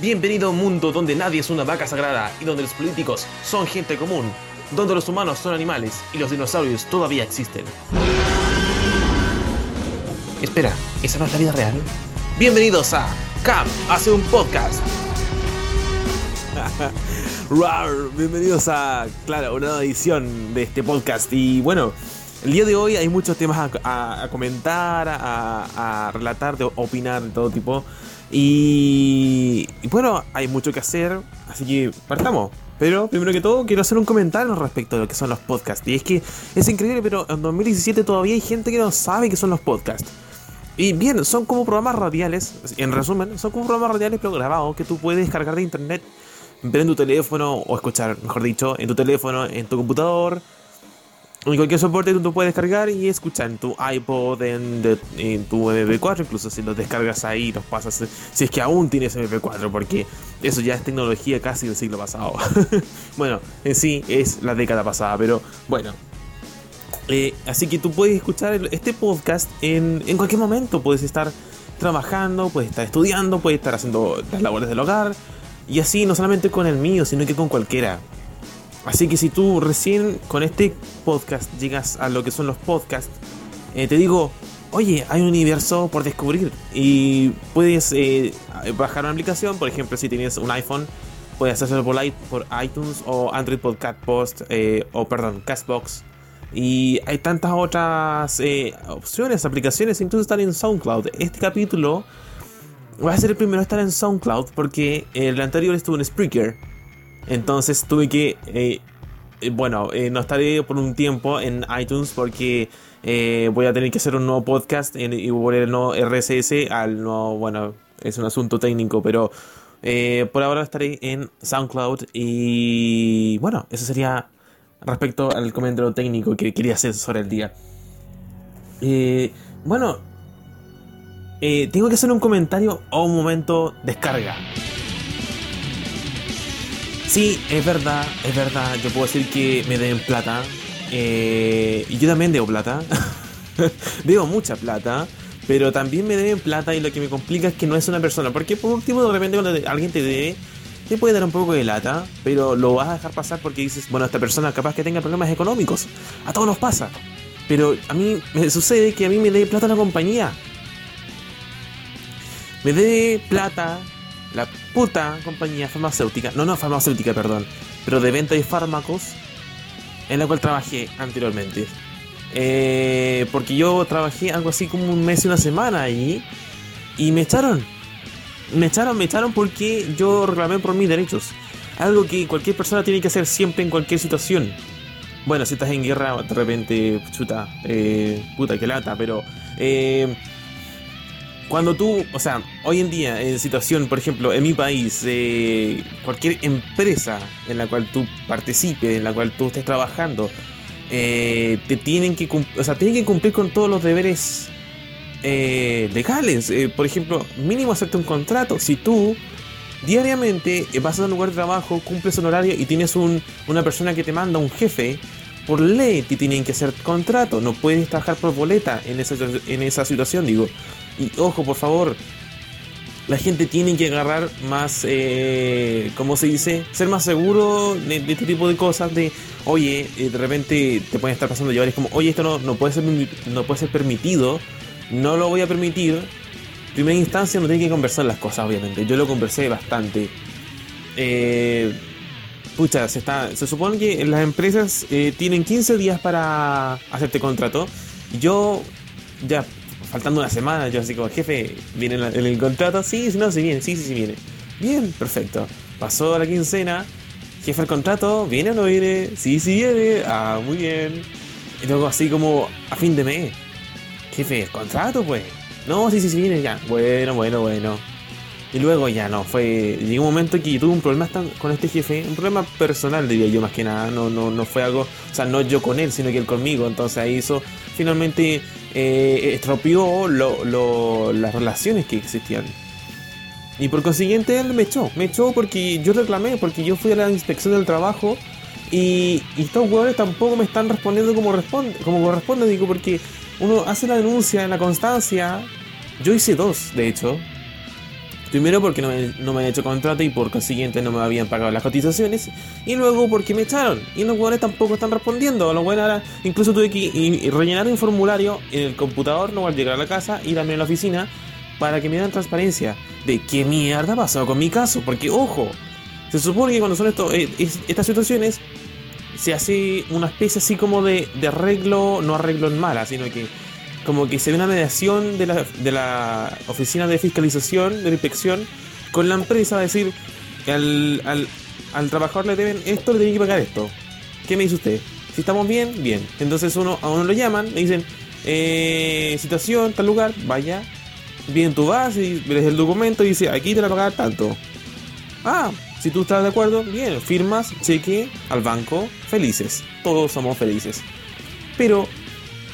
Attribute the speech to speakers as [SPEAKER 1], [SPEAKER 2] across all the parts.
[SPEAKER 1] Bienvenido a un mundo donde nadie es una vaca sagrada y donde los políticos son gente común, donde los humanos son animales y los dinosaurios todavía existen. Espera, ¿esa no es la vida real? Bienvenidos a Cam hace un podcast. Rar, bienvenidos a, claro, una nueva edición de este podcast. Y bueno, el día de hoy hay muchos temas a, a- a comentar, a, a relatar, de opinar de todo tipo. Y, bueno, hay mucho que hacer, así que partamos. Pero primero que todo, quiero hacer un comentario respecto a lo que son los podcasts. Y es que es increíble, pero en 2017 todavía hay gente que no sabe qué son los podcasts. Y bien, son como programas radiales, en resumen, son como programas radiales pero grabados que tú puedes descargar de internet, ver en tu teléfono, o escuchar, mejor dicho, en tu teléfono, en tu computador, en cualquier soporte tú, puedes descargar y escuchar en tu iPod, en, tu MP4, incluso si los descargas ahí, los pasas, si es que aún tienes MP4, porque eso ya es tecnología casi del siglo pasado. bueno, en sí es la década pasada, pero bueno, eh, así que tú puedes escuchar este podcast en, en cualquier momento. Puedes estar trabajando, puedes estar estudiando, puedes estar haciendo las labores del hogar. Y así, no solamente con el mío, sino que con cualquiera. Así que si tú recién con este podcast llegas a lo que son los podcasts, eh, te digo, oye, hay un universo por descubrir. Y puedes eh, bajar una aplicación, por ejemplo, si tienes un iPhone, puedes hacerlo por, iTunes o Android Podcast Post, eh, o perdón, Castbox. Y hay tantas otras opciones, aplicaciones, incluso están en SoundCloud. Este capítulo va a ser el primero a estar en SoundCloud porque el anterior estuvo en Spreaker. Entonces tuve que, eh, eh, bueno, eh, no estaré por un tiempo en iTunes porque voy a tener que hacer un nuevo podcast y volver el nuevo RSS al nuevo, bueno, es un asunto técnico, pero por ahora estaré en SoundCloud y bueno, eso sería respecto al comentario técnico que quería hacer sobre el día. Bueno, tengo que hacer un comentario o un momento descarga. Sí, es verdad, es verdad. Yo puedo decir que me den plata. eh, y yo también debo plata. debo mucha plata. Pero también me deben plata y lo que me complica es que no es una persona. Porque por último, de repente cuando alguien te debe, te puede dar un poco de lata. Pero lo vas a dejar pasar porque dices, bueno, esta persona capaz que tenga problemas económicos. A todos nos pasa. Pero a mí me sucede que a mí me debe plata la compañía. Me debe plata la puta compañía farmacéutica, no, no farmacéutica, perdón, pero de venta de fármacos en la cual trabajé anteriormente. Eh, porque yo trabajé algo así como un mes y una semana allí y me echaron. Me echaron, me echaron porque yo reclamé por mis derechos. Algo que cualquier persona tiene que hacer siempre en cualquier situación. Bueno, si estás en guerra, de repente, chuta, eh, puta que lata, pero eh, cuando tú, o sea, hoy en día, en situación, por ejemplo, en mi país, eh, cualquier empresa en la cual tú participes, en la cual tú estés trabajando, eh, te tienen que, o sea, tienen que cumplir con todos los deberes eh, legales. Eh, por ejemplo, mínimo hacerte un contrato. Si tú diariamente vas a un lugar de trabajo, cumples un horario y tienes un, una persona que te manda, un jefe, por ley te tienen que hacer contrato. No puedes trabajar por boleta en esa, en esa situación, digo. Y ojo, por favor, la gente tiene que agarrar más, eh, ¿cómo se dice? Ser más seguro de, este tipo de cosas. De, oye, eh, de repente te pueden estar pasando llevar. Es como, oye, esto no, no, puede ser, no puede ser permitido. No lo voy a permitir. Primera instancia, no tiene que conversar las cosas, obviamente. Yo lo conversé bastante. Eh, pucha, se, está, se supone que las empresas eh, tienen 15 días para hacerte contrato. Yo, ya faltando una semana, yo así como, jefe, ¿viene en el contrato? Sí, no, sí viene, sí, sí, sí viene. Bien, perfecto. Pasó la quincena, jefe, el contrato, ¿viene o no viene? Sí, sí viene, ah, muy bien. Y luego así como a fin de mes, jefe, ¿el contrato pues? No, sí, sí, sí viene ya. Bueno, bueno, bueno. Y luego ya no, fue. Llegó un momento que tuve un problema con este jefe, un problema personal, diría yo más que nada. No, no, no fue algo, o sea, no yo con él, sino que él conmigo. Entonces ahí eso finalmente eh, estropeó las relaciones que existían. Y por consiguiente él me echó, me echó porque yo reclamé, porque yo fui a la inspección del trabajo y, estos huevones tampoco me están respondiendo como, responde, como corresponde, digo, porque uno hace la denuncia en la constancia. Yo hice dos, de hecho. Primero porque no me, no me han hecho contrato y por consiguiente no me habían pagado las cotizaciones. Y luego porque me echaron. Y los hueones tampoco están respondiendo. Los hueones ahora incluso tuve que rellenar un formulario en el computador, no al llegar a la casa, y también a la oficina, para que me den transparencia de qué mierda pasó con mi caso. Porque, ojo, se supone que cuando son esto, eh, estas situaciones, se hace una especie así como de, de arreglo, no arreglo en mala, sino que como que se ve una mediación de la, de la oficina de fiscalización, de la inspección, con la empresa, a decir, al, al, trabajador le deben esto, le tienen que pagar esto. ¿Qué me dice usted? Si estamos bien, bien. Entonces uno, a uno lo llaman, le dicen, eh, situación, tal lugar, vaya, viene tu base, y ves el documento y dice, aquí te la pagar tanto. Ah, si tú estás de acuerdo, bien, firmas, cheque al banco, felices. Todos somos felices. Pero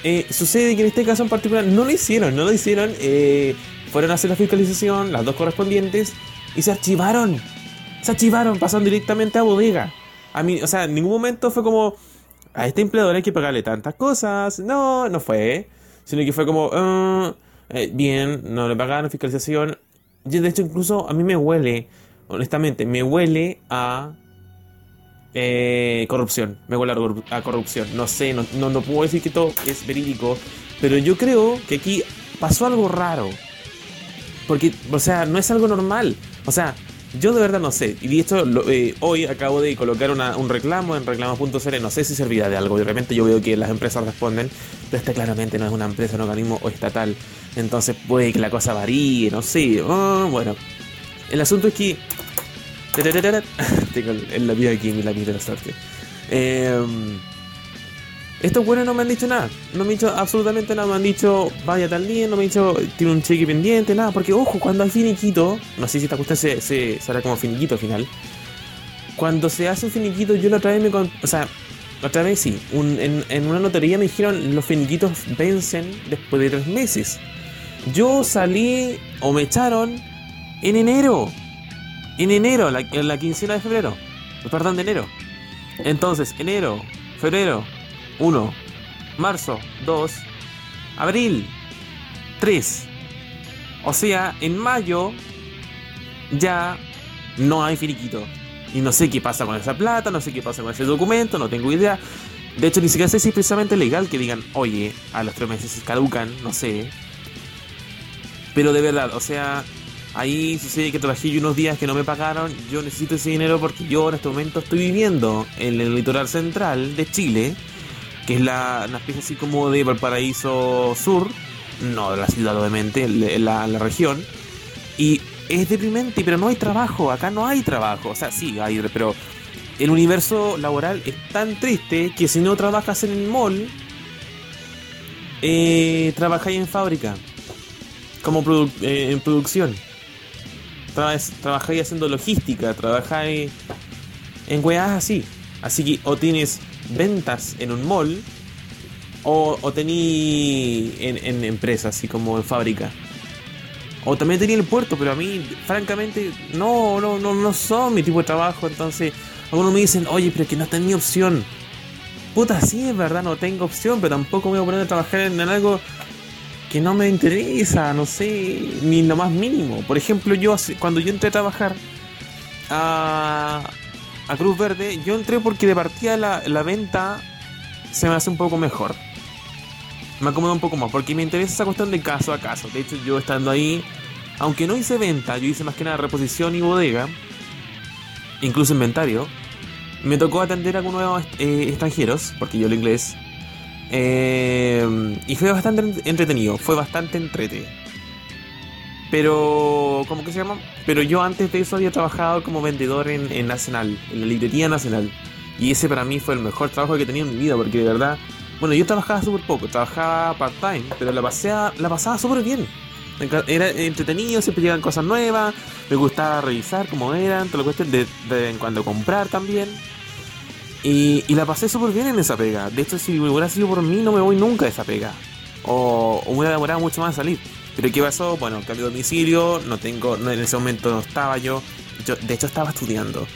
[SPEAKER 1] eh, sucede que en este caso en particular no lo hicieron, no lo hicieron. Eh, fueron a hacer la fiscalización, las dos correspondientes, y se archivaron. Se archivaron, pasaron directamente a bodega. A mí, o sea, en ningún momento fue como, a este empleador hay que pagarle tantas cosas. No, no fue. Sino que fue como, ah, eh, bien, no le pagaron fiscalización. de hecho, incluso a mí me huele, honestamente, me huele a eh, corrupción, me huele a, corrupción. No sé, no, no, puedo decir que todo es verídico, pero yo creo que aquí pasó algo raro. Porque, o sea, no es algo normal. O sea, yo de verdad no sé. Y de hecho, eh, hoy acabo de colocar un reclamo en reclamo.cl. No sé si servirá de algo. Y yo veo que las empresas responden. Pero este claramente no es una empresa, un organismo estatal. Entonces puede que la cosa varíe, no sé. Ah, bueno, el asunto es que Tengo el lápiz aquí, mi lápiz de la suerte. Eh, estos buenos no me han dicho nada. No me han dicho absolutamente nada. Me han dicho, vaya tal día. No me han dicho, tiene un cheque pendiente, nada. Porque, ojo, cuando hay finiquito, no sé si esta cuestión se, se, como finiquito al final. Cuando se hace un finiquito, yo la otra me. O sea, otra vez sí. en, en, una notaría me dijeron, los finiquitos vencen después de tres meses. Yo salí o me echaron en enero en enero, la, en la quincena de febrero. Perdón, de enero. Entonces, enero, febrero, 1, marzo, 2, abril, 3. O sea, en mayo ya no hay finiquito. Y no sé qué pasa con esa plata, no sé qué pasa con ese documento, no tengo idea. De hecho, ni siquiera sé si es precisamente legal que digan, oye, a los tres meses caducan, no sé. Pero de verdad, o sea, Ahí sucede que trabajé unos días que no me pagaron. Yo necesito ese dinero porque yo en este momento estoy viviendo en el litoral central de Chile, que es la, una especie así como de Valparaíso Sur, no de la ciudad obviamente, la, la región. Y es deprimente, pero no hay trabajo. Acá no hay trabajo. O sea, sí hay, pero el universo laboral es tan triste que si no trabajas en el mall, eh, trabajáis en fábrica, como eh, en producción trabajáis haciendo logística, trabajáis en weas así. Así que o tienes ventas en un mall o, o tení en, empresas, así como en fábrica. O también tenía el puerto, pero a mí, francamente, no, no, no, no son mi tipo de trabajo. Entonces, algunos me dicen, oye, pero que no tenía opción. Puta, sí, es verdad, no tengo opción, pero tampoco me voy a poner a trabajar en algo que no me interesa, no sé, ni lo más mínimo. Por ejemplo, yo cuando yo entré a trabajar a, a Cruz Verde, yo entré porque de partida la, la venta se me hace un poco mejor. Me acomoda un poco más, porque me interesa esa cuestión de caso a caso. De hecho, yo estando ahí, aunque no hice venta, yo hice más que nada reposición y bodega, incluso inventario, me tocó atender a algunos eh, extranjeros, porque yo el inglés eh, y fue bastante entretenido, fue bastante entretenido. Pero, ¿cómo que se llama? Pero yo antes de eso había trabajado como vendedor en, Nacional, en la librería Nacional. Y ese para mí fue el mejor trabajo que he tenido en mi vida, porque de verdad, bueno, yo trabajaba súper poco, trabajaba part-time, pero la, la pasaba súper bien. Era entretenido, siempre llegan cosas nuevas, me gustaba revisar cómo eran, te lo cuesta de, de en cuando comprar también. Y, la pasé súper bien en esa pega. De hecho, si hubiera sido por mí, no me voy nunca de esa pega. O, o hubiera demorado mucho más a salir. Pero ¿qué pasó? Bueno, cambio de domicilio, no tengo, en ese momento no estaba yo. de hecho, estaba estudiando.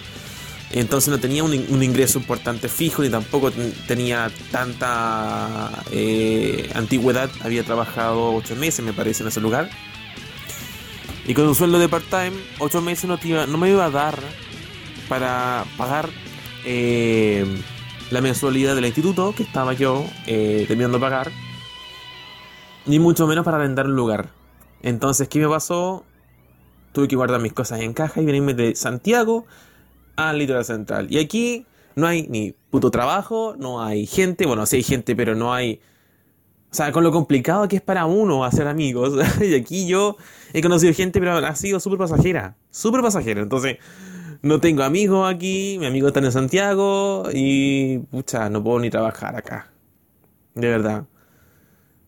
[SPEAKER 1] Entonces no tenía un, ingreso importante fijo ni tampoco tenía tanta eh, antigüedad. Había trabajado ocho meses, me parece, en ese lugar. Y con un sueldo de part-time, ocho meses no, no me iba a dar para pagar eh, la mensualidad del instituto que estaba yo eh, terminando pagar, ni mucho menos para arrendar un lugar. Entonces, ¿qué me pasó? Tuve que guardar mis cosas en caja y venirme de Santiago al litoral central. Y aquí no hay ni puto trabajo, no hay gente, bueno, sí hay gente, pero no hay... O sea, con lo complicado que es para uno hacer amigos. y aquí yo he conocido gente, pero ha sido súper pasajera. Súper pasajera. Entonces, no tengo amigos aquí, mi amigo está en Santiago y pucha, no puedo ni trabajar acá. De verdad.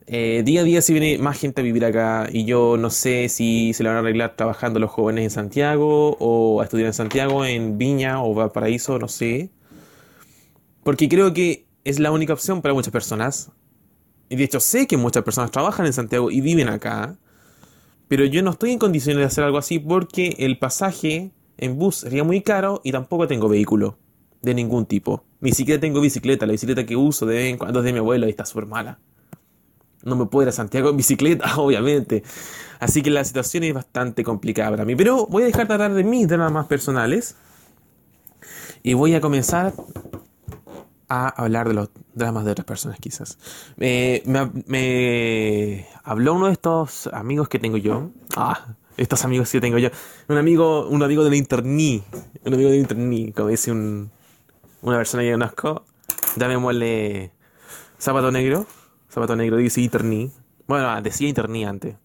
[SPEAKER 1] Eh, día a día si viene más gente a vivir acá y yo no sé si se le van a arreglar trabajando los jóvenes en Santiago o a estudiar en Santiago, en Viña o Valparaíso, no sé. Porque creo que es la única opción para muchas personas. Y de hecho sé que muchas personas trabajan en Santiago y viven acá. Pero yo no estoy en condiciones de hacer algo así porque el pasaje en bus sería muy caro y tampoco tengo vehículo de ningún tipo. Ni siquiera tengo bicicleta. La bicicleta que uso de vez en cuando es de mi abuelo y está súper mala. No me puedo ir a Santiago en bicicleta, obviamente. Así que la situación es bastante complicada para mí. Pero voy a dejar de hablar de mis dramas personales. Y voy a comenzar a hablar de los dramas de otras personas, quizás. me, habló uno de estos amigos que tengo yo. Ah, estos amigos que tengo yo. Un amigo, un amigo del internet. Un amigo del internet, como dice un, una persona que conozco. Llamémosle Zapato Negro. Zapato Negro dice Interni. Bueno, ah, decía Interni antes.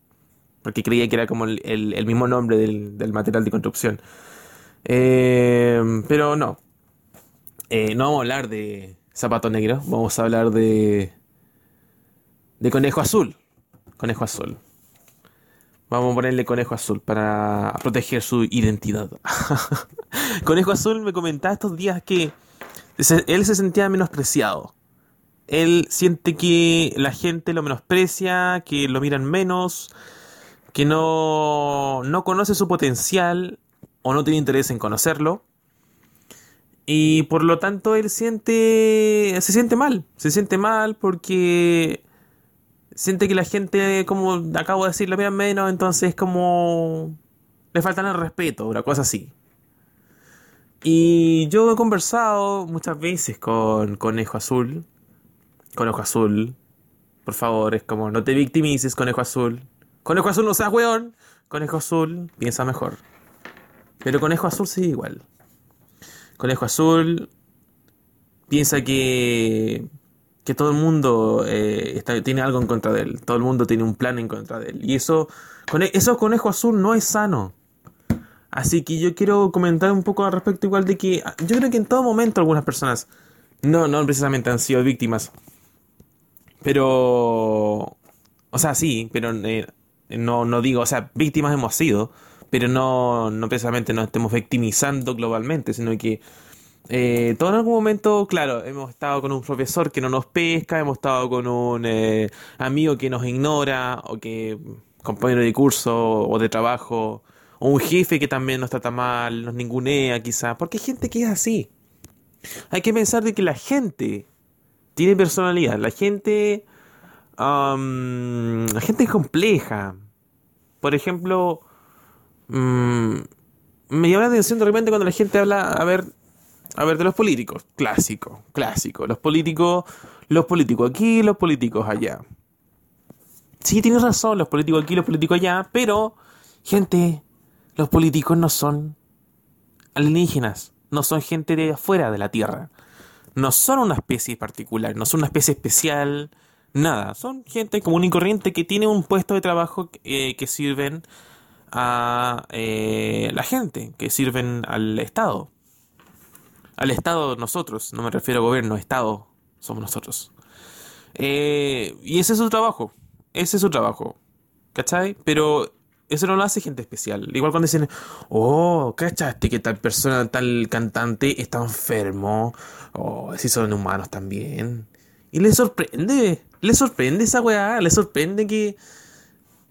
[SPEAKER 1] Porque creía que era como el, mismo nombre del, material de construcción. Eh, pero no. Eh, no vamos a hablar de Zapato Negro. Vamos a hablar de. De Conejo Azul. Conejo Azul. Vamos a ponerle Conejo Azul para proteger su identidad. conejo Azul me comentaba estos días que él se sentía menospreciado él siente que la gente lo menosprecia, que lo miran menos, que no, no conoce su potencial o no tiene interés en conocerlo. Y por lo tanto él siente, se siente mal, se siente mal porque siente que la gente, como acabo de decir, lo miran menos, entonces como le faltan el respeto, una cosa así. Y yo he conversado muchas veces con Conejo Azul, Conejo Azul. Por favor, es como no te victimices, Conejo Azul. Conejo Azul no seas weón. Conejo Azul, piensa mejor. Pero Conejo Azul sí igual. Conejo Azul piensa que que todo el mundo eh, tiene algo en contra de él, todo el mundo tiene un plan en contra de él. Y eso, eso conejo azul no es sano. Así que yo quiero comentar un poco al respecto igual de que yo creo que en todo momento algunas personas no, no precisamente han sido víctimas pero. O sea, sí, pero eh, no, no digo, o sea, víctimas hemos sido, pero no, no precisamente nos estemos victimizando globalmente, sino que eh, todo en algún momento, claro, hemos estado con un profesor que no nos pesca, hemos estado con un eh, amigo que nos ignora, o que compañero de curso o de trabajo, o un jefe que también nos trata mal, nos ningunea quizá, porque hay gente que es así. Hay que pensar de que la gente tiene personalidad. La gente. la gente es compleja. Por ejemplo. Mm, me llama la atención de repente cuando la gente habla. A ver. A ver, de los políticos. Clásico, clásico. Los políticos. Los políticos aquí, los políticos allá. Sí, tienes razón, los políticos aquí, los políticos allá, pero, gente, los políticos no son alienígenas, no son gente de afuera de la Tierra no son una especie particular, no son una especie especial, nada. Son gente común y corriente que tiene un puesto de trabajo eh, que sirven a eh, la gente, que sirven al Estado. Al Estado nosotros, no me refiero a gobierno, Estado somos nosotros. Eh, y ese es su trabajo, ese es su trabajo, ¿cachai? Pero eso no lo hace gente especial. Igual cuando dicen, oh, ¿cachaste que tal persona, tal cantante está enfermo? Oh, si son humanos también. Y le sorprende, le sorprende esa weá, le sorprende que,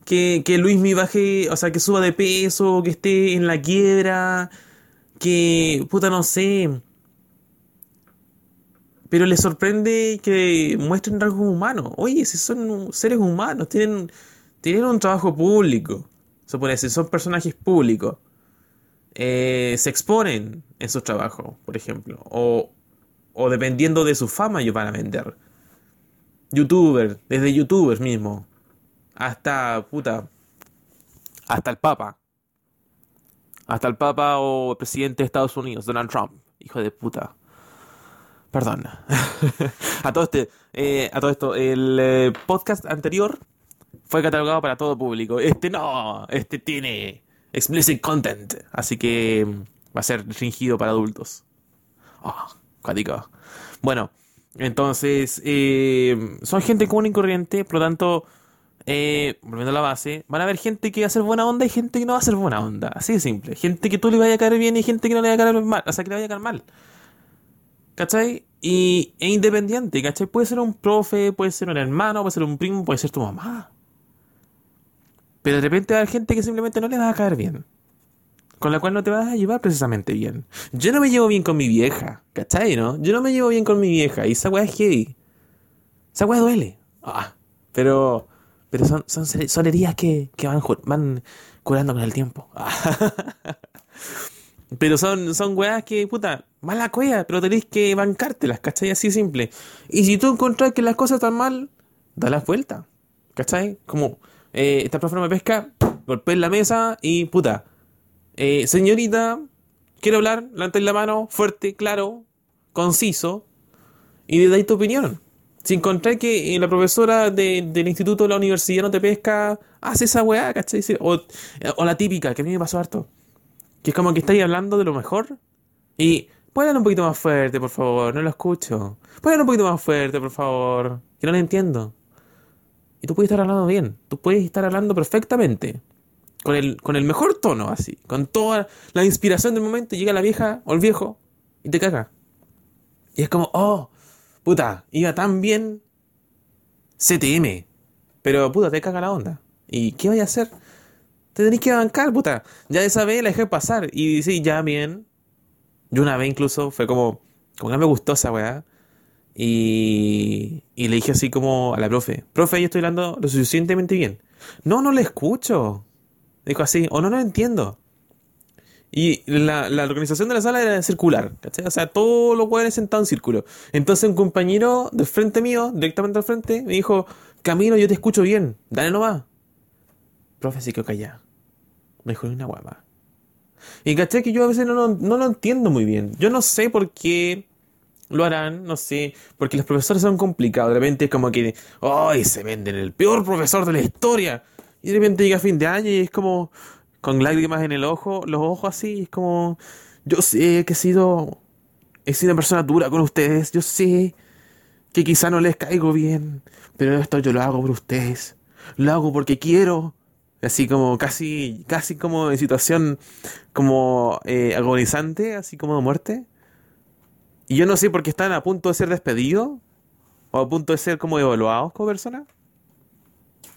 [SPEAKER 1] que, que Luis me baje, o sea, que suba de peso, que esté en la quiebra, que, puta, no sé. Pero le sorprende que muestren rasgos humanos. Oye, si son seres humanos, tienen, tienen un trabajo público se puede decir, son personajes públicos. Eh, se exponen en su trabajo, por ejemplo. O, o dependiendo de su fama, ellos van a vender. Youtuber, desde youtubers mismo. Hasta, puta. Hasta el Papa. Hasta el Papa o el presidente de Estados Unidos, Donald Trump. Hijo de puta. Perdón. a todo este, eh, a todo esto, el eh, podcast anterior fue catalogado para todo público. Este no, este tiene explicit content, así que va a ser restringido para adultos. Oh, Bueno, entonces eh, son gente común y corriente, por lo tanto, volviendo a la base, van a haber gente que va a ser buena onda y gente que no va a ser buena onda. Así de simple. Gente que tú le vaya a caer bien y gente que no le vaya a caer mal. O sea, que le vaya a caer mal. ¿Cachai? Y es independiente, ¿cachai? Puede ser un profe, puede ser un hermano, puede ser un primo, puede ser tu mamá. Pero de repente hay gente que simplemente no le va a caer bien. Con la cual no te vas a llevar precisamente bien. Yo no me llevo bien con mi vieja, ¿cachai? ¿No? Yo no me llevo bien con mi vieja y esa weá es heavy. Esa weá duele. Ah, pero pero son, son, heridas que, que van, van curando con el tiempo. Pero son, son weas que, puta, mala cueva, pero tenéis que bancártelas, ¿cachai? Así simple. Y si tú encontrás que las cosas están mal, da las vueltas, ¿cachai? Como, eh, esta no me pesca, golpea en la mesa y, puta, eh, señorita, quiero hablar, levantáis la mano, fuerte, claro, conciso, y le dais tu opinión. Si encontrás que eh, la profesora del instituto de la universidad no te pesca, haz esa weá, ¿cachai? O, o la típica, que a mí me pasó harto que es como que estáis hablando de lo mejor. Y pueden un poquito más fuerte, por favor, no lo escucho. Pueden un poquito más fuerte, por favor, que no lo entiendo. Y tú puedes estar hablando bien, tú puedes estar hablando perfectamente. Con el, con el mejor tono, así. Con toda la inspiración del momento, llega la vieja o el viejo y te caga. Y es como, oh, puta, iba tan bien. CTM. Pero puta, te caga la onda. ¿Y qué voy a hacer? Te tenés que bancar, puta. Ya esa vez la dejé pasar. Y sí, ya bien. Yo una vez incluso fue como. Como que me gustó weá. Y, y le dije así como a la profe: Profe, yo estoy hablando lo suficientemente bien. No, no le escucho. Dijo así: O no, no entiendo. Y la, la, organización de la sala era circular, ¿cachai? O sea, todos los weones sentados en círculo. Entonces un compañero del frente mío, directamente al frente, me dijo, Camino, yo te escucho bien, dale nomás. Profe, se quedó callado mejor una guapa. Y caché que yo a veces no, lo entiendo muy bien. Yo no sé por qué lo harán, no sé, porque los profesores son complicados. De repente es como que, ¡ay! se venden el peor profesor de la historia. Y de repente llega fin de año y es como, con lágrimas en el ojo, los ojos así, es como, yo sé que he sido, he sido una persona dura con ustedes, yo sé que quizá no les caigo bien, pero esto yo lo hago por ustedes. Lo hago porque quiero así como casi, casi como en situación como eh, agonizante, así como de muerte. Y yo no sé por qué están a punto de ser despedidos o a punto de ser como evaluados como personas.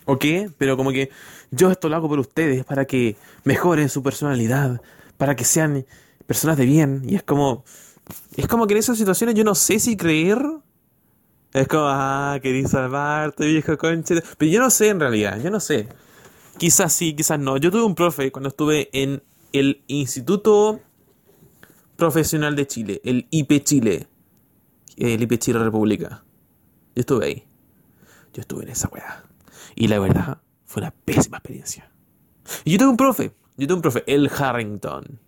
[SPEAKER 1] ¿O qué? Pero como que yo esto lo hago por ustedes para que mejoren su personalidad, para que sean personas de bien. Y es como, es como que en esas situaciones yo no sé si creer. Es como, ah, quería salvarte, viejo conche. Pero yo no sé en realidad, yo no sé. Quizás sí, quizás no. Yo tuve un profe cuando estuve en el Instituto Profesional de Chile, el IP Chile, el IP Chile República. Yo estuve ahí. Yo estuve en esa weá. Y la verdad, fue una pésima experiencia. Y yo tuve un profe, yo tuve un profe, el Harrington.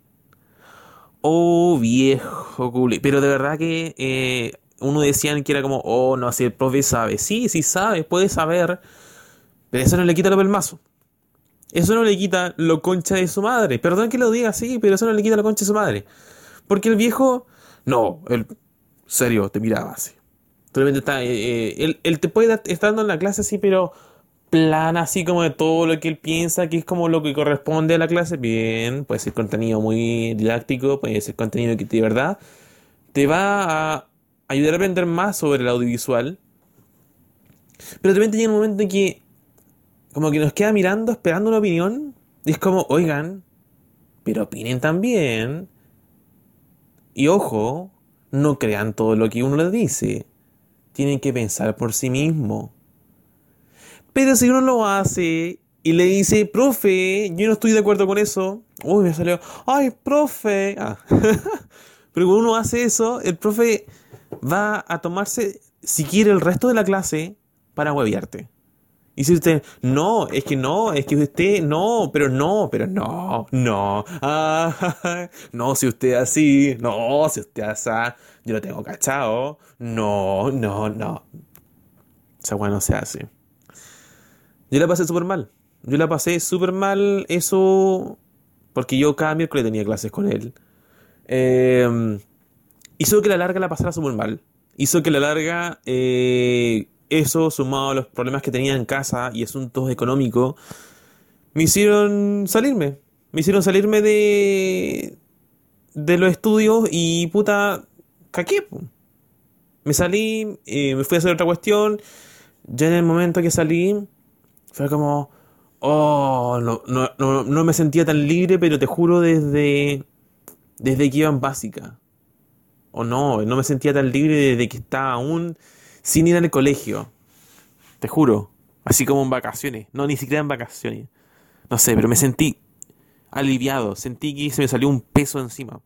[SPEAKER 1] Oh, viejo culi. Pero de verdad que eh, uno decían que era como, oh, no, así el profe sabe. Sí, sí sabe, puede saber. Pero eso no le quita lo pelmazo. Eso no le quita lo concha de su madre. Perdón que lo diga así, pero eso no le quita lo concha de su madre. Porque el viejo, no, él, serio, te miraba así. está, eh, eh, él, te puede estar dando en la clase así, pero plana, así como de todo lo que él piensa que es como lo que corresponde a la clase. Bien, puede ser contenido muy didáctico, puede ser contenido que de verdad te va a ayudar a aprender más sobre el audiovisual. Pero también llega un momento en que como que nos queda mirando, esperando una opinión. Y es como, oigan, pero opinen también. Y ojo, no crean todo lo que uno les dice. Tienen que pensar por sí mismo. Pero si uno lo hace y le dice, profe, yo no estoy de acuerdo con eso. Uy, me salió, ay, profe. Ah. Pero cuando uno hace eso, el profe va a tomarse, si quiere, el resto de la clase para hueviarte. Y si usted, no, es que no, es que usted, no, pero no, pero no, no, no, si usted así, no, si usted así, yo lo tengo cachado, no, no, no. Esa weá no se hace. Yo la pasé súper mal. Yo la pasé súper mal eso porque yo cada miércoles tenía clases con él. Eh, hizo que la larga la pasara súper mal. Hizo que la larga, eh, eso sumado a los problemas que tenía en casa y asuntos económicos, me hicieron salirme. Me hicieron salirme de, de los estudios y puta, caqué. Me salí, eh, me fui a hacer otra cuestión. Ya en el momento que salí, fue como, oh, no, no, no, no me sentía tan libre, pero te juro desde desde que iba en básica. O no, no me sentía tan libre desde que estaba aún sin ir al colegio. Te juro. Así como en vacaciones. No, ni siquiera en vacaciones. No sé, pero me sentí aliviado. Sentí que se me salió un peso encima.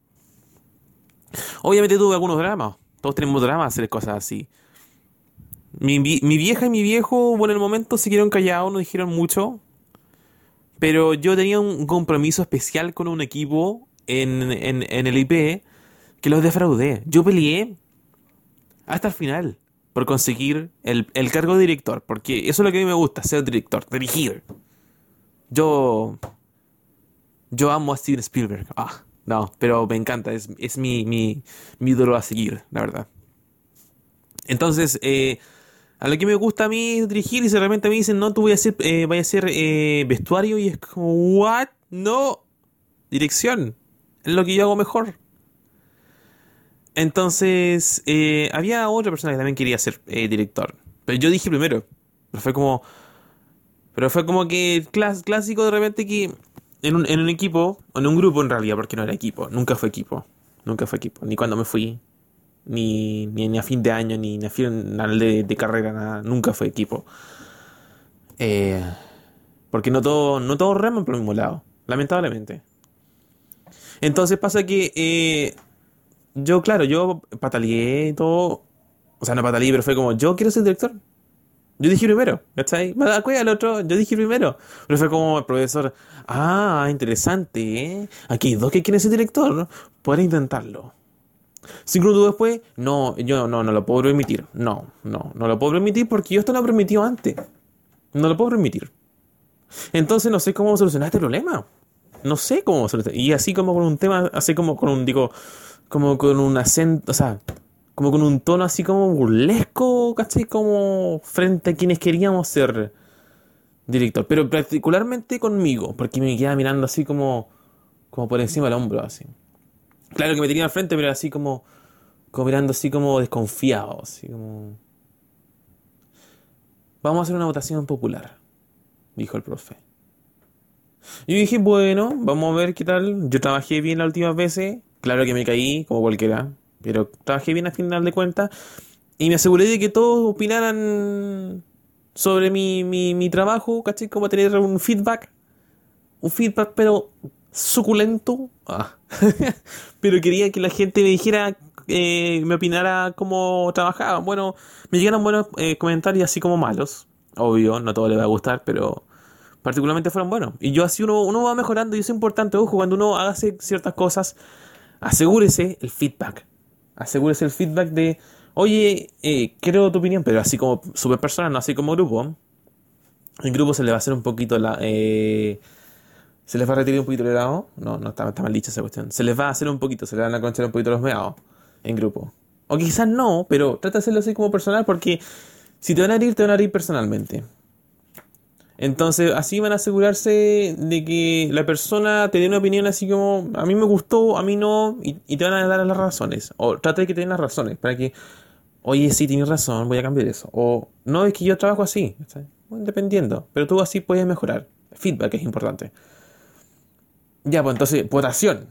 [SPEAKER 1] Obviamente tuve algunos dramas. Todos tenemos dramas hacer cosas así. Mi, vieja y mi viejo, bueno, en el momento se quedaron callados, no dijeron mucho. Pero yo tenía un compromiso especial con un equipo en, en, el IP que los defraudé. Yo peleé hasta el final por conseguir el, cargo de director, porque eso es lo que a mí me gusta, ser director, dirigir. Yo. Yo amo a Steven Spielberg. Ah, no, pero me encanta, es, es mi, mi, mi ídolo a seguir, la verdad. Entonces, eh, a lo que me gusta a mí dirigir y si realmente me dicen, no, tú voy a hacer, eh, a hacer eh, vestuario y es como, ¿what? No, dirección es lo que yo hago mejor. Entonces, eh, había otra persona que también quería ser eh, director. Pero yo dije primero. Pero fue como. Pero fue como que clásico de repente que en un, equipo, o en un grupo en realidad, porque no era equipo, nunca fue equipo. Nunca fue equipo. Ni cuando me fui, ni, ni, a fin de año, ni, a final de, carrera, nada. Nunca fue equipo. Eh, porque no todos no todo reman por el mismo lado, lamentablemente. Entonces pasa que yo, claro, yo pataleé y todo. O sea, no pataleé, pero fue como, yo quiero ser director. Yo dije primero, ¿cachai? Me da cuenta el otro, yo dije primero. Pero fue como el profesor, ah, interesante, ¿eh? Aquí hay dos que quieren ser director, pueden intentarlo. Cinco minutos después, no, yo no, no lo puedo permitir. No, no, no lo puedo permitir porque yo esto lo he permitido antes. No lo puedo permitir. Entonces no sé cómo solucionar este problema no sé cómo Y así como con un tema, así como con un, digo, como con un acento, o sea, como con un tono así como burlesco, ¿cachai? Como frente a quienes queríamos ser director. Pero particularmente conmigo, porque me quedaba mirando así como, como por encima del hombro, así. Claro que me tenía al frente, pero así como, como mirando así como desconfiado, así como... Vamos a hacer una votación popular, dijo el profe. Y dije, bueno, vamos a ver qué tal. Yo trabajé bien las últimas veces. Claro que me caí, como cualquiera. Pero trabajé bien a final de cuentas. Y me aseguré de que todos opinaran sobre mi, mi, mi trabajo, ¿cachai? Como tener un feedback. Un feedback, pero suculento. Ah. pero quería que la gente me dijera, eh, me opinara cómo trabajaba. Bueno, me llegaron buenos eh, comentarios así como malos. Obvio, no todo le va a gustar, pero particularmente fueron buenos. Y yo así uno, uno va mejorando y es importante, ojo, cuando uno hace ciertas cosas, asegúrese el feedback. Asegúrese el feedback de, oye, eh, quiero tu opinión, pero así como super personal, no así como grupo. El grupo se le va a hacer un poquito la... Eh, ¿Se les va a retirar un poquito el helado? No, no está, mal dicha esa cuestión. Se les va a hacer un poquito, se les van a conchar un poquito los meados en grupo. O quizás no, pero trata de hacerlo así como personal porque si te van a herir, te van a herir personalmente. Entonces, así van a asegurarse de que la persona te dé una opinión así como, a mí me gustó, a mí no, y, te van a dar las razones. O trata de que te den las razones, para que, oye, sí, tienes razón, voy a cambiar eso. O, no, es que yo trabajo así, dependiendo, pero tú así puedes mejorar. Feedback es importante. Ya, pues entonces, votación.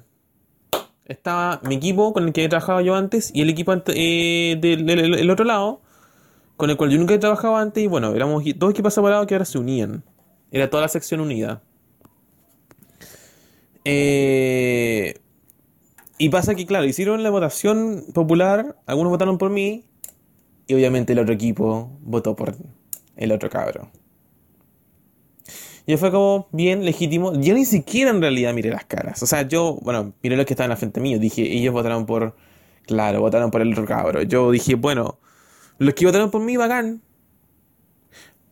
[SPEAKER 1] Estaba mi equipo con el que he trabajado yo antes y el equipo eh, del otro lado con el cual yo nunca he trabajado antes y bueno, éramos dos equipos separados que ahora se unían Era toda la sección unida. Eh, y pasa que, claro, hicieron la votación popular, algunos votaron por mí, y obviamente el otro equipo votó por el otro cabro. Y fue como bien legítimo. Yo ni siquiera en realidad miré las caras. O sea, yo, bueno, miré los que estaban la frente mío. Dije, ellos votaron por. Claro, votaron por el otro cabro. Yo dije, bueno, los que votaron por mí, bacán.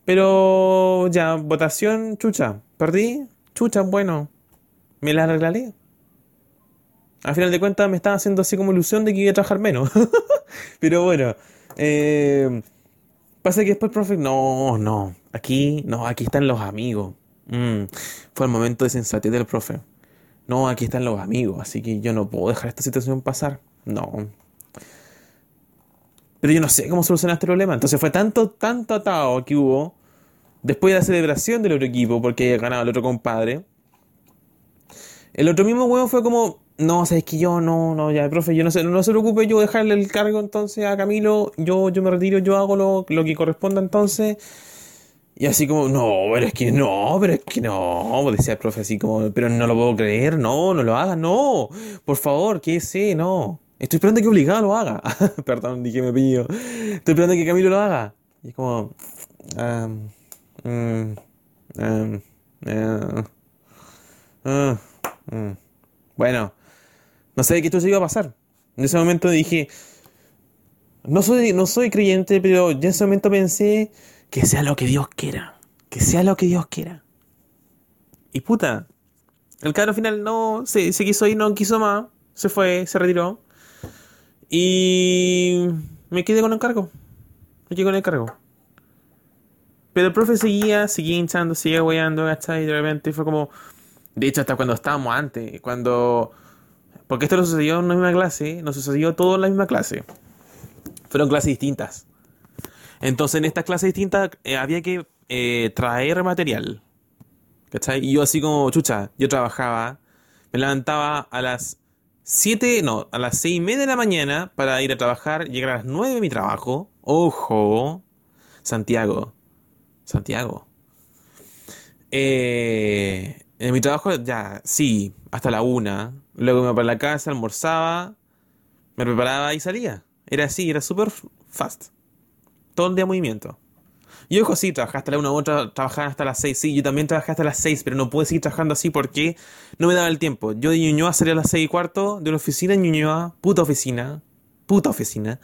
[SPEAKER 1] Pero ya, votación, chucha. Perdí, chucha, bueno. Me la arreglaré. Al final de cuentas me estaba haciendo así como ilusión de que iba a trabajar menos. Pero bueno. Eh, pasa que después profe, no, no. Aquí, no, aquí están los amigos. Mm, fue el momento de sensatez del profe. No, aquí están los amigos, así que yo no puedo dejar esta situación pasar. No. Pero yo no sé cómo solucionar este problema. Entonces fue tanto, tanto atado que hubo después de la celebración del otro equipo, porque había ganado el otro compadre. El otro mismo huevo fue como, no, sabes que yo no, no, ya, profe, yo no sé, no se preocupe, yo dejarle el cargo entonces a Camilo, yo, yo me retiro, yo hago lo, lo que corresponda entonces. Y así como, no, pero es que no, pero es que no, decía el profe así como, pero no lo puedo creer, no, no lo haga, no, por favor, que sé, no. Estoy esperando que obligado lo haga. Perdón, dije me pillo. Estoy esperando que Camilo lo haga. Y es como, um, um, um, bueno, no sé qué esto se iba a pasar. En ese momento dije, no soy, no soy creyente, pero en ese momento pensé, que sea lo que Dios quiera. Que sea lo que Dios quiera. Y puta, el al final no se, quiso ir, no quiso más. Se fue, se retiró. Y me quedé con el cargo. Me quedé con el cargo. Pero el profe seguía, seguía hinchando, seguía weyando, ¿cachai? Y de repente fue como. De hecho, hasta cuando estábamos antes, cuando. Porque esto no sucedió en la misma clase, no sucedió todo en la misma clase. Fueron clases distintas. Entonces en estas clases distintas eh, había que eh, traer material. ¿Cachai? Y yo así como, chucha, yo trabajaba, me levantaba a las 7, no, a las 6 y media de la mañana para ir a trabajar, llegar a las 9 de mi trabajo. Ojo, Santiago, Santiago. Eh, en mi trabajo ya, sí, hasta la 1. Luego me iba para la casa, almorzaba, me preparaba y salía. Era así, era súper fast todo el día movimiento. Y ojo, sí, trabajaste hasta la una u otra, trabajar hasta las 6. Sí, yo también trabajé hasta las 6, pero no pude seguir trabajando así porque no me daba el tiempo. Yo de Ñuñoa salía a las 6 y cuarto de la oficina en Ñuñoa, puta oficina, puta oficina.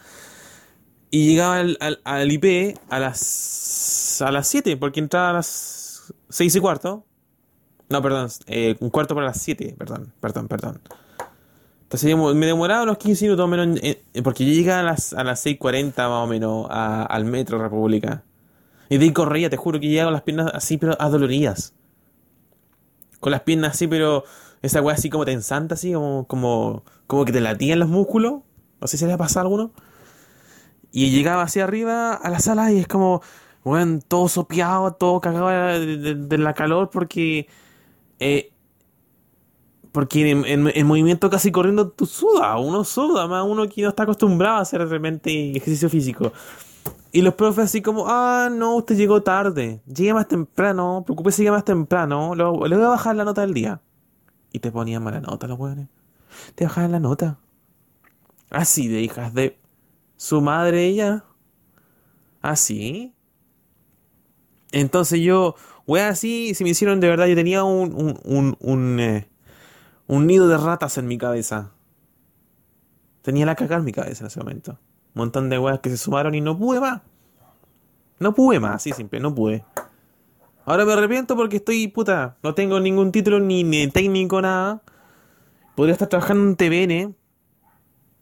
[SPEAKER 1] Y llegaba al, al, IP a las, a las 7, porque entraba a las 6 y cuarto. No, perdón, eh, un cuarto para las 7, perdón, perdón, perdón. Entonces me demoraba unos 15 minutos menos, porque yo llegaba a las, a las 6.40 más o menos al metro República. Y de ahí corría, te juro que llegaba con las piernas así, pero adoloridas. Con las piernas así, pero esa weá así como tensante, así como, como, como que te latían los músculos. No sé si le ha pasado a alguno. Y llegaba hacia arriba a la sala y es como, weón, todo sopeado, todo cagado de, la calor porque eh, porque en, movimiento casi corriendo tú suda, uno suda, más uno que no está acostumbrado a hacer realmente ejercicio físico. Y los profes así como, ah, no, usted llegó tarde, llegue más temprano, preocúpese, llegue más temprano, le voy a bajar la nota del día. Y te ponían mala nota los weones. Te bajaban la nota. Así de hijas de su madre ella. Así. Entonces yo, wey, así, se me hicieron de verdad, yo tenía un, un, un, un eh, un nido de ratas en mi cabeza. Tenía la caca en mi cabeza en ese momento. Montón de weas que se sumaron y no pude más. No pude más, así simple, no pude. Ahora me arrepiento porque estoy, puta, no tengo ningún título ni, ni técnico, nada. Podría estar trabajando en TVN,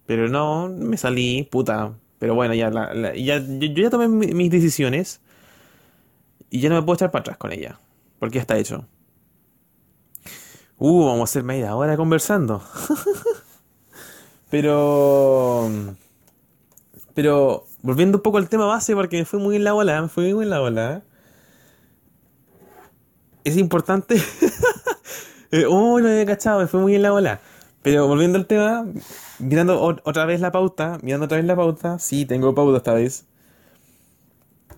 [SPEAKER 1] pero no, me salí, puta. Pero bueno, ya, ya yo, ya tomé mis decisiones y ya no me puedo echar para atrás con ella, porque ya está hecho. Uh, vamos a hacer media hora conversando. pero. Pero. Volviendo un poco al tema base, porque me fui muy en la ola, me fui muy en la ola. Es importante. oh, no había cachado, me fui muy en la ola. Pero volviendo al tema, mirando otra vez la pauta, mirando otra vez la pauta, sí, tengo pauta esta vez.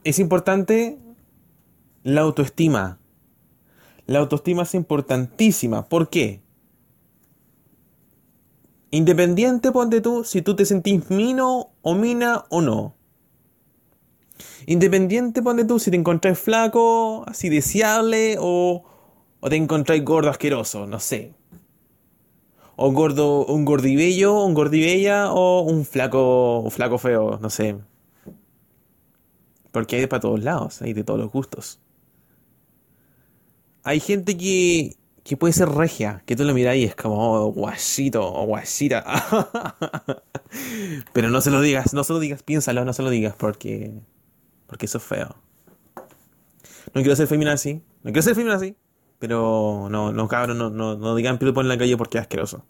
[SPEAKER 1] Es importante la autoestima La autoestima es importantísima. ¿Por qué? Independiente, ponte tú, si tú te sentís mino o mina o no. Independiente, ponte tú, si te encontrás flaco, así deseable o, o te encontrás gordo asqueroso, no sé. O gordo, un gordibello, un gordibella o un flaco, un flaco feo, no sé. Porque hay de para todos lados, hay de todos los gustos. Hay gente que, que puede ser regia, que tú lo miras y es como oh, guasito o guasita. Pero no se lo digas, no se lo digas, piénsalo, no se lo digas porque porque eso es feo. No quiero ser feminazi, no quiero ser feminazi, pero no, no cabrón, no, no, no digan piropo en la calle porque es asqueroso.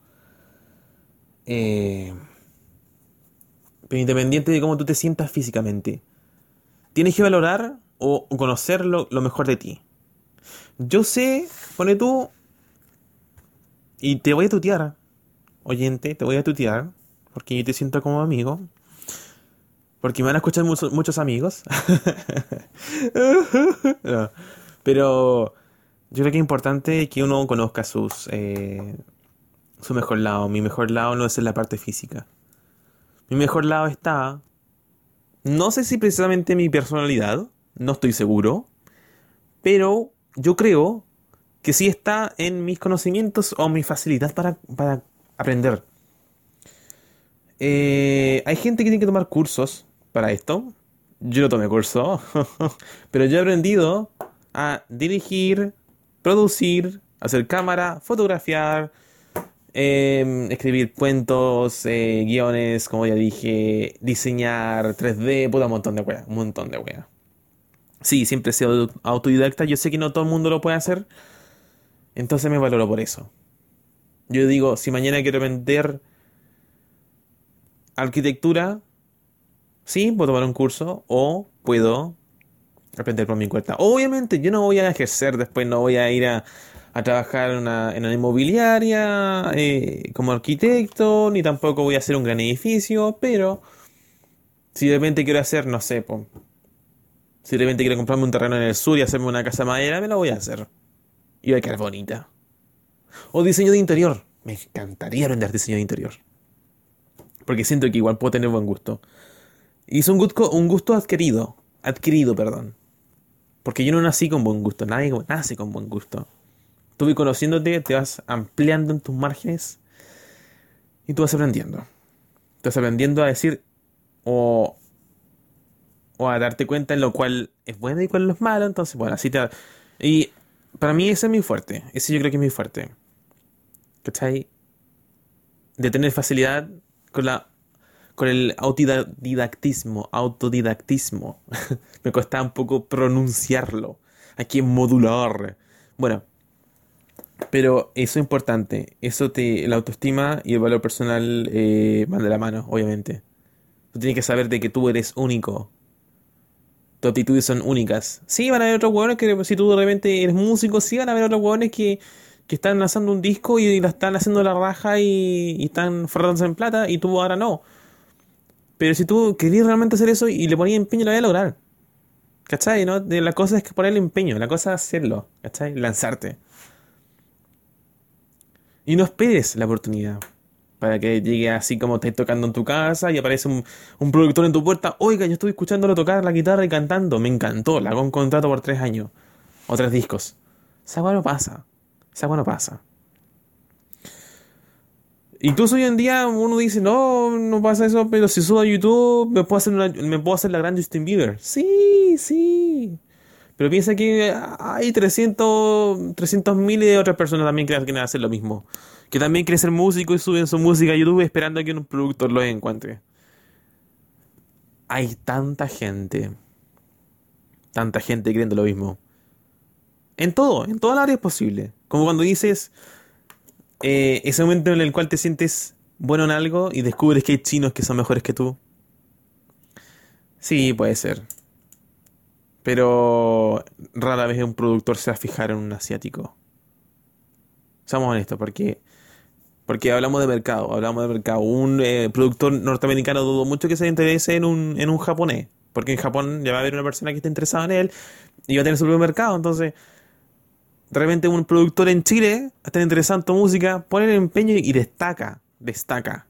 [SPEAKER 1] Eh, pero independiente de cómo tú te sientas físicamente, tienes que valorar o conocer lo, lo mejor de ti. Yo sé, pone tú, y te voy a tutear, oyente, te voy a tutear, porque yo te siento como amigo. Porque me van a escuchar muchos, amigos. Pero yo creo que es importante que uno conozca sus, eh, su mejor lado. Mi mejor lado no es en la parte física. Mi mejor lado está... No sé si precisamente mi personalidad, no estoy seguro, pero yo creo que sí está en mis conocimientos o mi facilidad para, para aprender. Eh, hay gente que tiene que tomar cursos para esto. Yo no tomé curso, pero yo he aprendido a dirigir, producir, hacer cámara, fotografiar, em, escribir cuentos, eh, guiones, como ya dije, diseñar 3D, puta, un montón de weas, un montón de weas. Sí, siempre he sido autodidacta, yo sé que no todo el mundo lo puede hacer, entonces me valoro por eso. Yo digo, si mañana quiero vender arquitectura, sí, puedo tomar un curso o puedo aprender por mi cuenta. Obviamente yo no voy a ejercer después, no voy a ir a, trabajar en una, en una inmobiliaria eh, como arquitecto, ni tampoco voy a hacer un gran edificio, pero si de repente quiero hacer, no sé, si de repente quiero comprarme un terreno en el sur y hacerme una casa de madera, me lo voy a hacer. Y va bonita. O diseño de interior. Me encantaría aprender diseño de interior. Porque siento que igual puedo tener buen gusto. Y es un gusto, un gusto adquirido. Adquirido, perdón. Porque yo no nací con buen gusto. Nadie nace con buen gusto. Tú vas conociéndote, te vas ampliando en tus márgenes. Y tú vas aprendiendo. Te vas aprendiendo a decir o, o a darte cuenta en lo cual es bueno y cuál es malo. Entonces, bueno, así te... Y para mí ese es mi fuerte. Ese yo creo que es mi fuerte. ¿Cachai? De tener facilidad con la con el autodidactismo, autodidactismo. Me cuesta un poco pronunciarlo. Aquí en modular. Bueno, pero eso es importante. Eso te, la autoestima y el valor personal eh, van de la mano, obviamente. Tú tienes que saber de que tú eres único. Tus actitudes son únicas. Sí, van a haber otros hueones que si tú de repente eres músico, sí van a haber otros hueones que, que están lanzando un disco y la están haciendo la raja y, están forrándose en plata y tú ahora no. Pero si tú querías realmente hacer eso y le ponías empeño, lo voy a lograr. ¿Cachai? ¿no? La cosa es que ponerle empeño, la cosa es hacerlo. ¿Cachai? Lanzarte. Y no esperes la oportunidad. Para que llegue así como estás tocando en tu casa y aparece un, productor en tu puerta. Oiga, yo estoy escuchándolo tocar la guitarra y cantando. Me encantó. Le hago un contrato por tres años. O tres discos. Esa no pasa. Esa no pasa. Incluso hoy en día uno dice, no, no pasa eso, pero si subo a YouTube me puedo hacer, me puedo hacer la gran Justin Bieber. Sí, sí. Pero piensa que hay 300 mil y otras personas también que quieren hacer lo mismo. Que también quieren ser músicos y suben su música a YouTube esperando a que un productor los encuentre. Hay tanta gente. Tanta gente creyendo lo mismo. En todo, en todas las áreas posible. Como cuando dices, eh, ese momento en el cual te sientes bueno en algo y descubres que hay chinos que son mejores que tú. Sí, puede ser. Pero rara vez un productor se va a fijar en un asiático. Seamos honestos, porque, porque hablamos de mercado, hablamos de mercado. Un eh, productor norteamericano dudo mucho que se interese en un, en un japonés, porque en Japón ya va a haber una persona que esté interesada en él y va a tener su propio mercado, entonces de repente un productor en Chile está interesante tu música, pone el empeño y destaca, destaca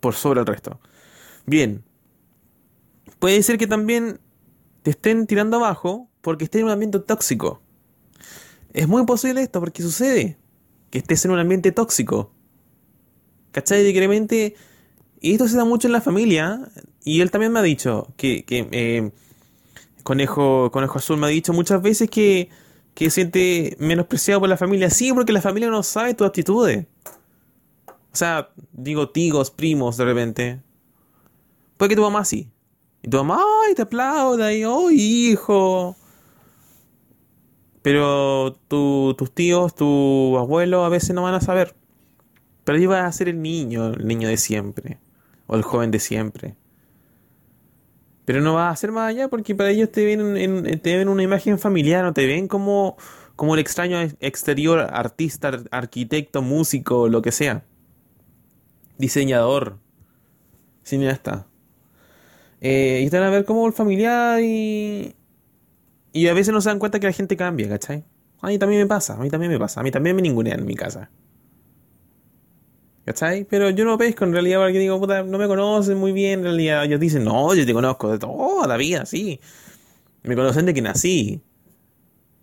[SPEAKER 1] por sobre el resto. Bien, puede ser que también te estén tirando abajo porque estés en un ambiente tóxico. Es muy posible esto porque sucede que estés en un ambiente tóxico. ¿Cachai? De que repente, y esto se da mucho en la familia, y él también me ha dicho que, que eh, Conejo, Conejo Azul me ha dicho muchas veces que, que siente menospreciado por la familia. Sí, porque la familia no sabe tus actitudes. O sea, digo, tigos, primos, de repente. Puede que tu mamá sí. Y tu mamá, ay, te aplauda, y, oh, hijo. Pero tus tíos, tu abuelo a veces no van a saber. Pero ellos van a ser el niño, el niño de siempre. O el joven de siempre. Pero no va a ser más allá porque para ellos te ven, en, te ven una imagen familiar, no te ven como, como el extraño exterior, artista, arquitecto, músico, lo que sea. Diseñador, cineasta. Eh, y están a ver como el familiar y. Y a veces no se dan cuenta que la gente cambia, ¿cachai? A mí también me pasa, a mí también me pasa, a mí también me ningunean en mi casa. ¿Cachai? Pero yo no pesco en realidad porque digo, puta, no me conocen muy bien en realidad. Ellos dicen, no, yo te conozco de toda la vida, sí. Me conocen de que nací.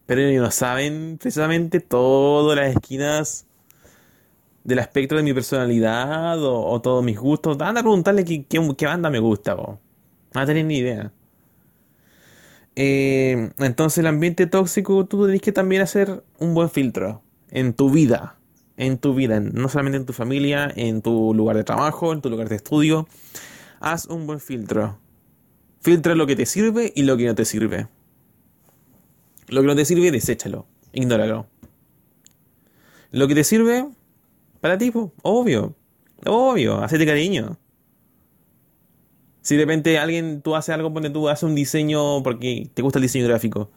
[SPEAKER 1] Pero ellos no saben precisamente todas las esquinas del aspecto de mi personalidad o, todos mis gustos. Anda a preguntarle qué, banda me gusta, po. No tener ni idea. Eh, entonces el ambiente tóxico tú tienes que también hacer un buen filtro en tu vida en tu vida, no solamente en tu familia, en tu lugar de trabajo, en tu lugar de estudio. Haz un buen filtro. Filtra lo que te sirve y lo que no te sirve. Lo que no te sirve, deséchalo, ignóralo. Lo que te sirve, para ti, obvio, obvio, hacete cariño. Si de repente alguien, tú haces algo, ponte tú, haces un diseño porque te gusta el diseño gráfico.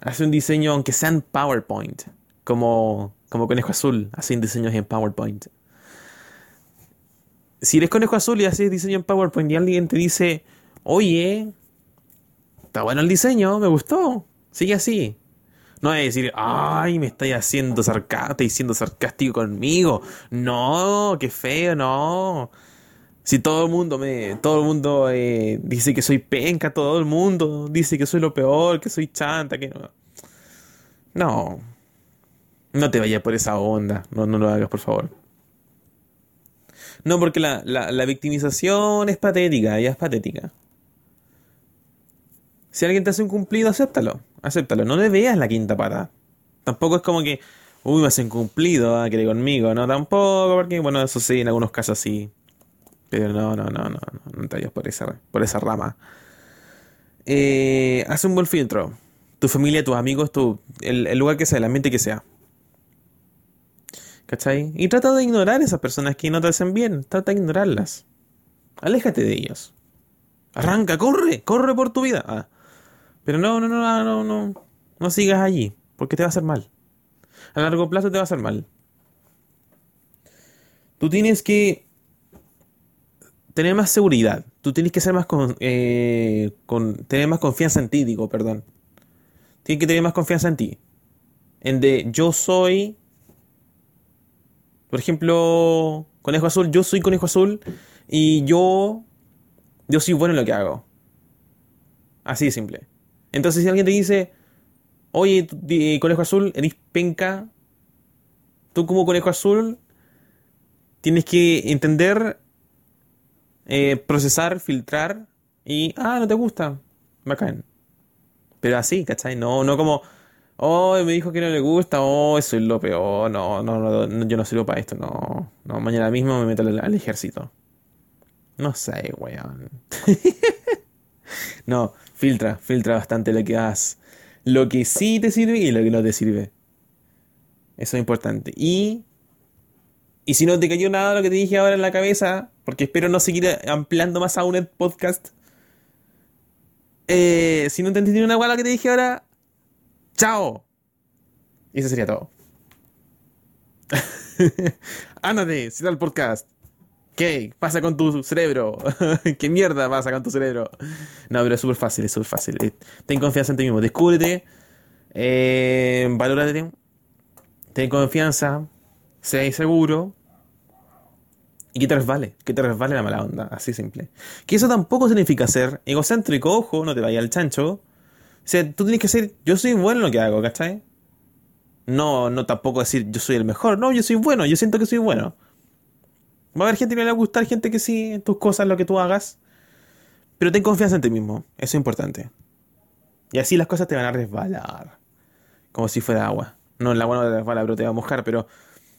[SPEAKER 1] Hace un diseño, aunque sea en PowerPoint, como como conejo azul, hacen diseños en PowerPoint. Si eres conejo azul y haces diseño en PowerPoint y alguien te dice, oye, está bueno el diseño, me gustó, sigue así. No es decir, ay, me estáis haciendo sarcástico, siendo sarcástico conmigo. No, qué feo, no. Si todo el mundo me, todo el mundo eh, dice que soy penca, todo el mundo dice que soy lo peor, que soy chanta, que no. No, no te vayas por esa onda. No, no lo hagas, por favor. No, porque la, la, victimización es patética, ya es patética. Si alguien te hace un cumplido, acéptalo. Acéptalo. No le veas la quinta pata. Tampoco es como que, uy, me hacen cumplido, ah, quiere conmigo. No, tampoco, porque, bueno, eso sí, en algunos casos sí. Pero no, no, no, no, no, no te vayas por esa, por esa rama. Eh, haz un buen filtro. Tu familia, tus amigos, tu, el, lugar que sea, el ambiente que sea. ¿Cachai? Y trata de ignorar esas personas que no te hacen bien. Trata de ignorarlas. Aléjate de ellos. Arranca, corre, corre por tu vida. Ah. Pero no, no, no, no, no. No sigas allí, porque te va a hacer mal. A largo plazo te va a hacer mal. Tú tienes que tener más seguridad. Tú tienes que ser más con, eh, con tener más confianza en ti, digo, perdón. Tienes que tener más confianza en ti. En de yo soy por ejemplo, Conejo Azul, yo soy Conejo Azul y yo, yo soy bueno en lo que hago. Así de simple. Entonces si alguien te dice, oye, Conejo Azul, eres penca, tú como Conejo Azul tienes que entender, eh, procesar, filtrar y, ah, no te gusta, bacán. Pero así, ¿cachai? No, no como Oh, me dijo que no le gusta. Oh, eso es lo peor. No, no, no, yo no sirvo para esto. No, no, mañana mismo me meto al, ejército. No sé, weón. no, filtra, filtra bastante lo que hagas. Lo que sí te sirve y lo que no te sirve. Eso es importante. Y. Y si no te cayó nada lo que te dije ahora en la cabeza, porque espero no seguir ampliando más aún el podcast. Eh, si no te entendí una lo que te dije ahora, ¡Chao! Y eso sería todo. Ándate, cita el podcast. ¿Qué pasa con tu cerebro? ¿Qué mierda pasa con tu cerebro? No, pero es súper fácil, es súper fácil. Eh, ten confianza en ti mismo, descúbrete. Eh, valórate, ten confianza, sé seguro y que te resbale, que te resbale la mala onda, así simple. Que eso tampoco significa ser egocéntrico, ojo, no te vaya al chancho. O sea, tú tienes que ser, yo soy bueno en lo que hago, ¿cachai? No, no tampoco decir yo soy el mejor, no, yo soy bueno, yo siento que soy bueno. Va a haber gente que le va a gustar, gente que sí, tus cosas, lo que tú hagas. Pero ten confianza en ti mismo, eso es importante. Y así las cosas te van a resbalar. Como si fuera agua. No, el agua no te resbala, pero te va a mojar, pero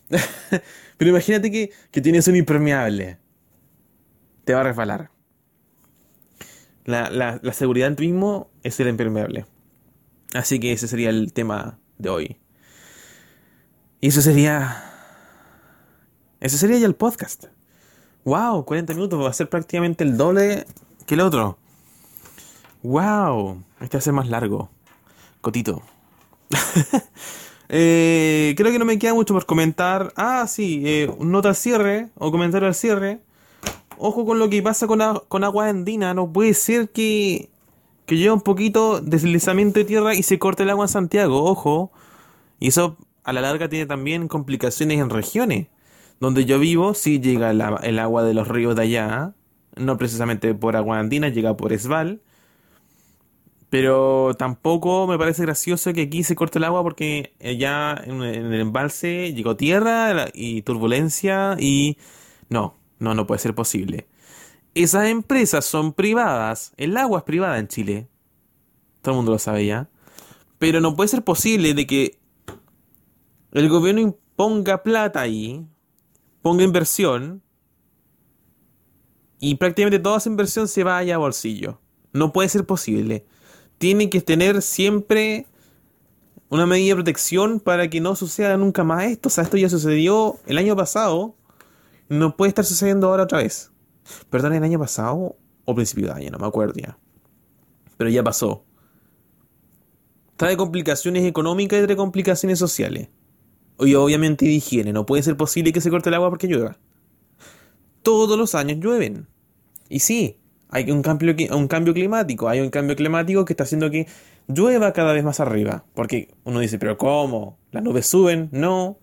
[SPEAKER 1] Pero imagínate que, tienes un impermeable. Te va a resbalar. La, seguridad en ti mismo es el impermeable. Así que ese sería el tema de hoy. Y eso sería. Ese sería ya el podcast. ¡Wow! 40 minutos va a ser prácticamente el doble que el otro. ¡Wow! Este va a ser más largo. Cotito. Eh, creo que no me queda mucho por comentar. Ah, sí, eh, nota al cierre o comentario al cierre. Ojo con lo que pasa con, con agua andina. No puede ser que, que lleve un poquito deslizamiento de tierra y se corte el agua en Santiago. Ojo. Y eso a la larga tiene también complicaciones en regiones. Donde yo vivo, sí llega el agua de los ríos de allá. No precisamente por agua andina, llega por Esval pero tampoco me parece gracioso que aquí se corte el agua porque ya en, el embalse llegó tierra y turbulencia y no, no, no puede ser posible. Esas empresas son privadas, el agua es privada en Chile. Todo el mundo lo sabe ya. Pero no puede ser posible de que el gobierno imponga plata ahí, ponga inversión y prácticamente toda esa inversión se vaya a bolsillo. No puede ser posible tiene que tener siempre una medida de protección para que no suceda nunca más esto. O sea, esto ya sucedió el año pasado, no puede estar sucediendo ahora otra vez. Perdón, el año pasado o principio de año, no me acuerdo ya. Pero ya pasó. Trae complicaciones económicas y trae complicaciones sociales. Y obviamente de higiene. No puede ser posible que se corte el agua porque llueva. Todos los años llueven. Y sí, hay un cambio, un cambio climático, hay un cambio climático que está haciendo que llueva cada vez más arriba. Porque uno dice, pero ¿cómo? ¿Las nubes suben? No.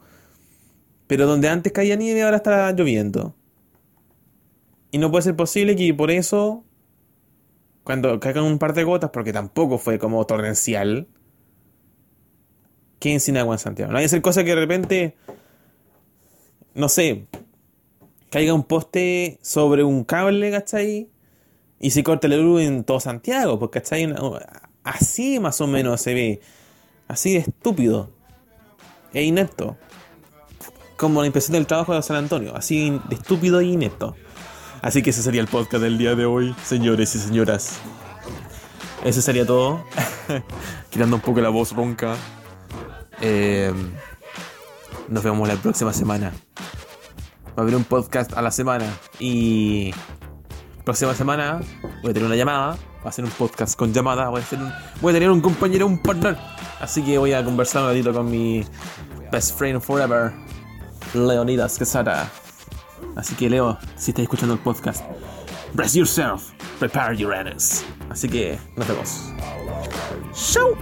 [SPEAKER 1] Pero donde antes caía nieve ahora está lloviendo. Y no puede ser posible que por eso, cuando caigan un par de gotas, porque tampoco fue como torrencial, queden sin agua en Santiago. No hay que cosa que de repente, no sé, caiga un poste sobre un cable, ¿cachai? Y se corta el luz en todo Santiago, porque está así más o menos se ve. Así de estúpido. E inepto. Como la impresión del trabajo de San Antonio. Así de estúpido e inepto. Así que ese sería el podcast del día de hoy, señores y señoras. Eso sería todo. Quitando un poco la voz ronca. Eh, nos vemos la próxima semana. Va a haber un podcast a la semana. Y próxima semana voy a tener una llamada, voy a hacer un podcast con llamada, voy a, tener un compañero, un partner. Así que voy a conversar un ratito con mi best friend forever, Leonidas Quesada. Así que Leo, si estás escuchando el podcast, brace yourself, prepare your anus. Así que nos vemos. Show.